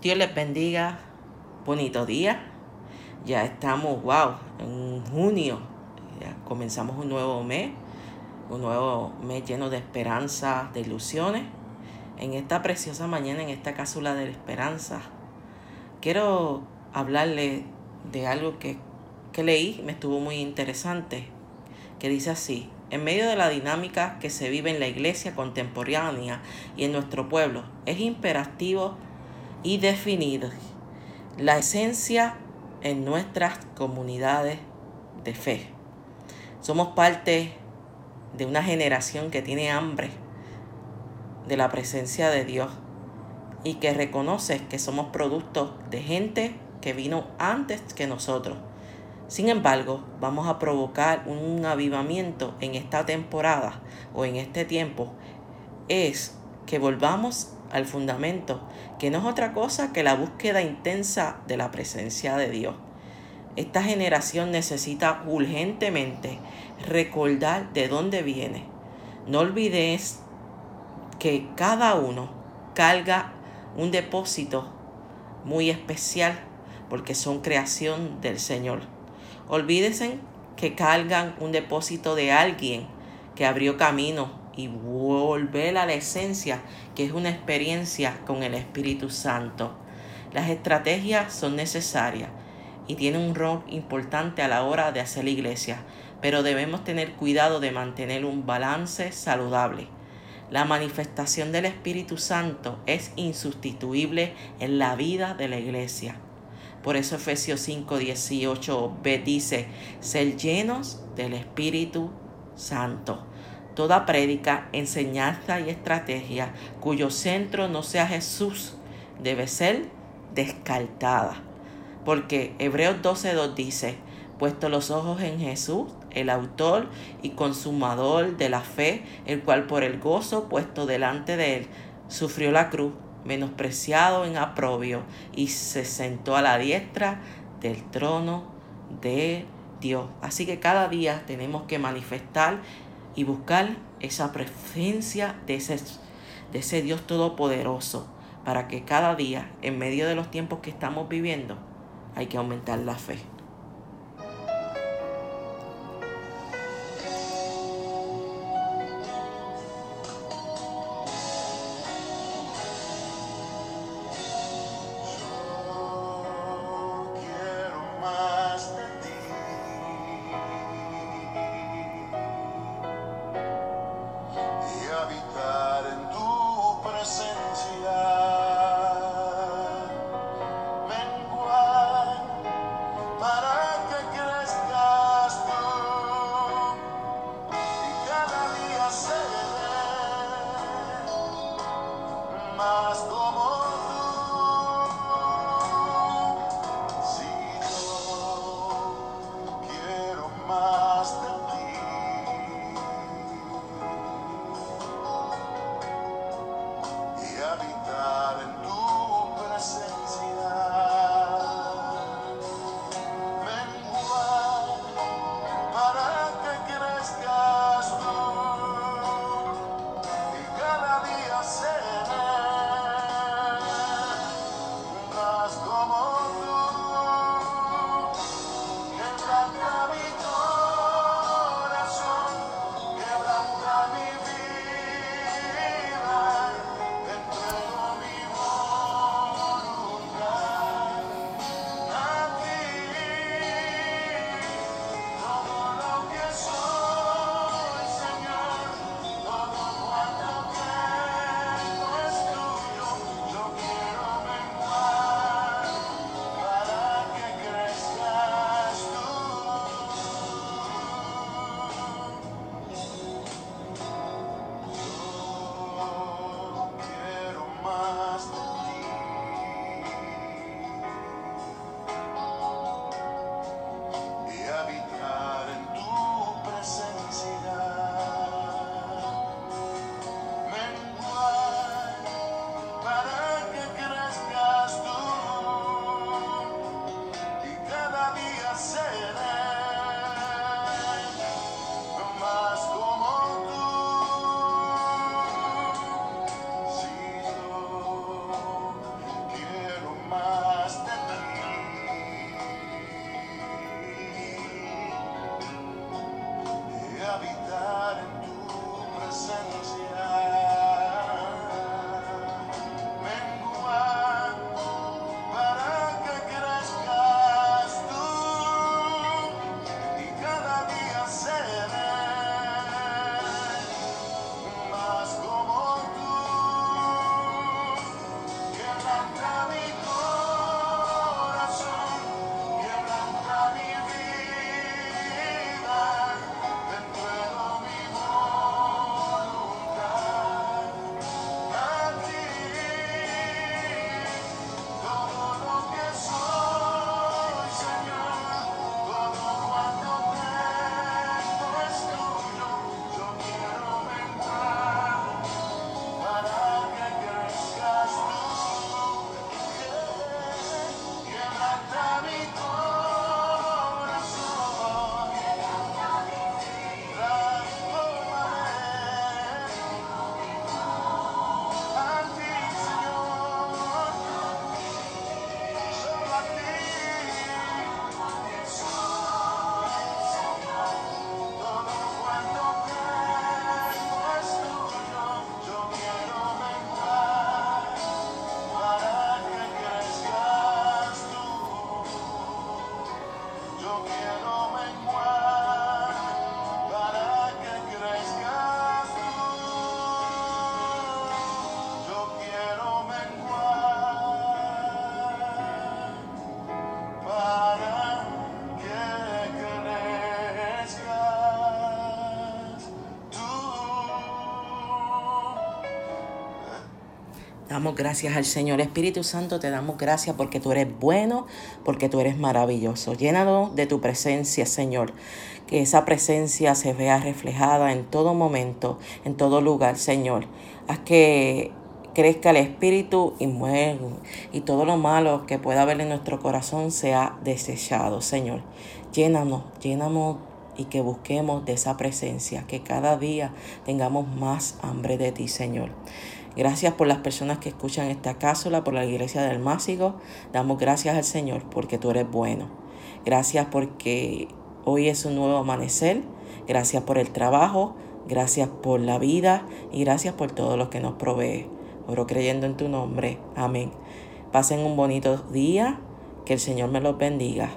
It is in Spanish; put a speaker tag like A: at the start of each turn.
A: Dios les bendiga. Bonito día. Ya estamos, wow, en junio. Ya comenzamos un nuevo mes. Un nuevo mes lleno de esperanza, de ilusiones. En esta preciosa mañana, en esta cápsula de la esperanza, quiero hablarle de algo que, que leí, me estuvo muy interesante, que dice así, en medio de la dinámica que se vive en la iglesia contemporánea y en nuestro pueblo, es imperativo y definir la esencia en nuestras comunidades de fe. Somos parte de una generación que tiene hambre de la presencia de Dios y que reconoce que somos producto de gente que vino antes que nosotros sin embargo, vamos a provocar un avivamiento en esta temporada o en este tiempo. Es que volvamos al fundamento, que no es otra cosa que la búsqueda intensa de la presencia de Dios. Esta generación necesita urgentemente recordar de dónde viene. No olvides que cada uno carga un depósito muy especial porque son creación del Señor. Olvídense que cargan un depósito de alguien que abrió camino y volver a la esencia que es una experiencia con el Espíritu Santo. Las estrategias son necesarias y tienen un rol importante a la hora de hacer la iglesia, pero debemos tener cuidado de mantener un balance saludable. La manifestación del Espíritu Santo es insustituible en la vida de la iglesia. Por eso Efesios 5, 18b dice, ser llenos del Espíritu Santo. Toda prédica, enseñanza y estrategia cuyo centro no sea Jesús debe ser descartada. Porque Hebreos 12.2 dice, puesto los ojos en Jesús, el autor y consumador de la fe, el cual por el gozo puesto delante de él sufrió la cruz menospreciado en aprobio, y se sentó a la diestra del trono de Dios. Así que cada día tenemos que manifestar y buscar esa presencia de ese, de ese Dios todopoderoso, para que cada día, en medio de los tiempos que estamos viviendo, hay que aumentar la fe. Damos gracias al Señor Espíritu Santo, te damos gracias porque tú eres bueno, porque tú eres maravilloso. Llénalo de tu presencia, Señor. Que esa presencia se vea reflejada en todo momento, en todo lugar, Señor. Haz que crezca el espíritu y muera y todo lo malo que pueda haber en nuestro corazón sea desechado, Señor. Llénanos, llénanos y que busquemos de esa presencia, que cada día tengamos más hambre de ti, Señor. Gracias por las personas que escuchan esta cápsula, por la iglesia del Másigo. Damos gracias al Señor porque tú eres bueno. Gracias porque hoy es un nuevo amanecer. Gracias por el trabajo. Gracias por la vida y gracias por todo lo que nos provee. Oro creyendo en tu nombre. Amén. Pasen un bonito día. Que el Señor me los bendiga.